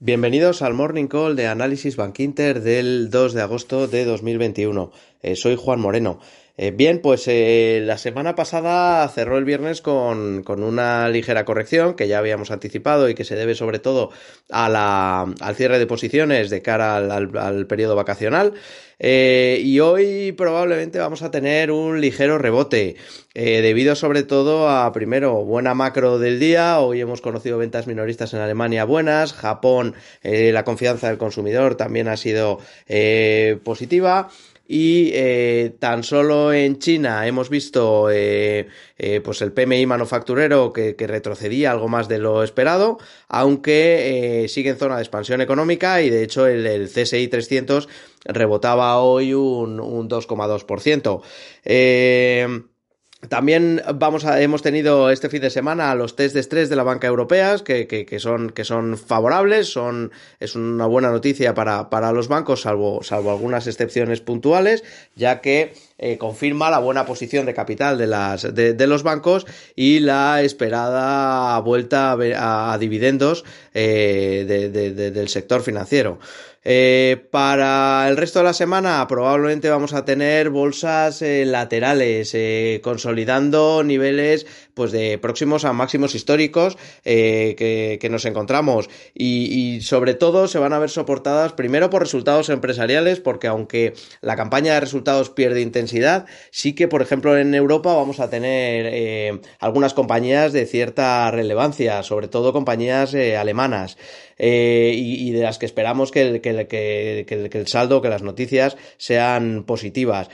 Bienvenidos al Morning Call de Análisis Bankinter del 2 de agosto de 2021. Eh, soy Juan Moreno. Eh, bien, pues eh, la semana pasada cerró el viernes con, con, una ligera corrección que ya habíamos anticipado y que se debe sobre todo a la, al cierre de posiciones de cara al, al, periodo vacacional. Eh, y hoy probablemente vamos a tener un ligero rebote, debido sobre todo a, primero, buena macro del día. Hoy hemos conocido ventas minoristas en Alemania buenas. Japón, la confianza del consumidor también ha sido positiva y eh, tan solo en China hemos visto eh, eh, pues el PMI manufacturero que, que, retrocedía algo más de lo esperado, aunque sigue en zona de expansión económica y de hecho el, el CSI 300 rebotaba hoy un, un 2,2%. También vamos a, hemos tenido este fin de semana los test de estrés de la banca europea, que, que, que, son, que son favorables, son, es una buena noticia para, para los bancos, salvo, salvo algunas excepciones puntuales, ya que eh, confirma la buena posición de capital de, las, de, los bancos y la esperada vuelta a, dividendos eh, de, del sector financiero. Eh, para el resto de la semana probablemente vamos a tener bolsas laterales consolidando niveles pues de próximos a máximos históricos eh, que, nos encontramos y, sobre todo se van a ver soportadas primero por resultados empresariales porque aunque la campaña de resultados pierde intensidad sí que por ejemplo en Europa vamos a tener eh, algunas compañías de cierta relevancia sobre todo compañías alemanas eh, y, y, de las que esperamos que el, que, el, saldo, que las noticias sean positivas.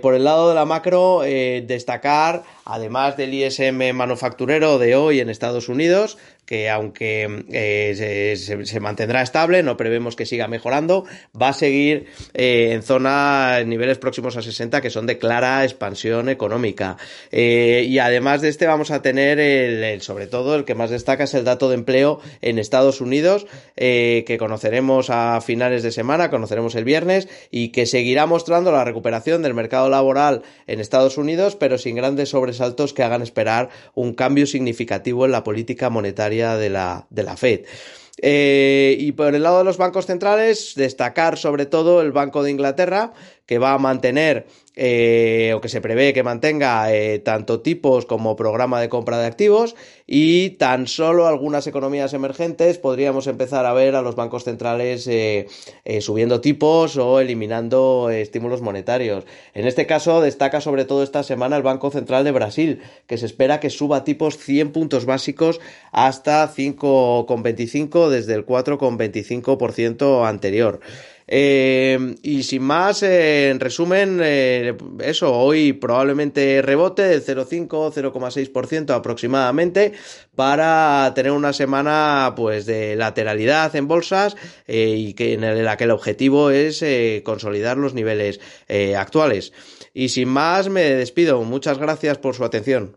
Por el lado de la macro, destacar, además del ISM manufacturero de hoy en Estados Unidos, que aunque eh, se, mantendrá estable, no prevemos que siga mejorando, va a seguir eh, en zona en niveles próximos a 60 que son de clara expansión económica. Eh, y además de este vamos a tener el, sobre todo el que más destaca es el dato de empleo en Estados Unidos que conoceremos a finales de semana, conoceremos el viernes y que seguirá mostrando la recuperación del mercado laboral en Estados Unidos, pero sin grandes sobresaltos que hagan esperar un cambio significativo en la política monetaria de la, de la Fed. Eh, y por el lado de los bancos centrales, destacar sobre todo el Banco de Inglaterra, que va a mantener eh, o que se prevé que mantenga eh, tanto tipos como programa de compra de activos y tan solo algunas economías emergentes podríamos empezar a ver a los bancos centrales subiendo tipos o eliminando estímulos monetarios. En este caso destaca sobre todo esta semana el Banco Central de Brasil, que se espera que suba tipos 100 puntos básicos hasta 5,25 desde el 4,25% anterior. Eh, y sin más, eh, en resumen, eh, eso, hoy probablemente rebote del 0,5-0,6% aproximadamente para tener una semana pues de lateralidad en bolsas y que en la que el objetivo es consolidar los niveles actuales. Y sin más, me despido. Muchas gracias por su atención.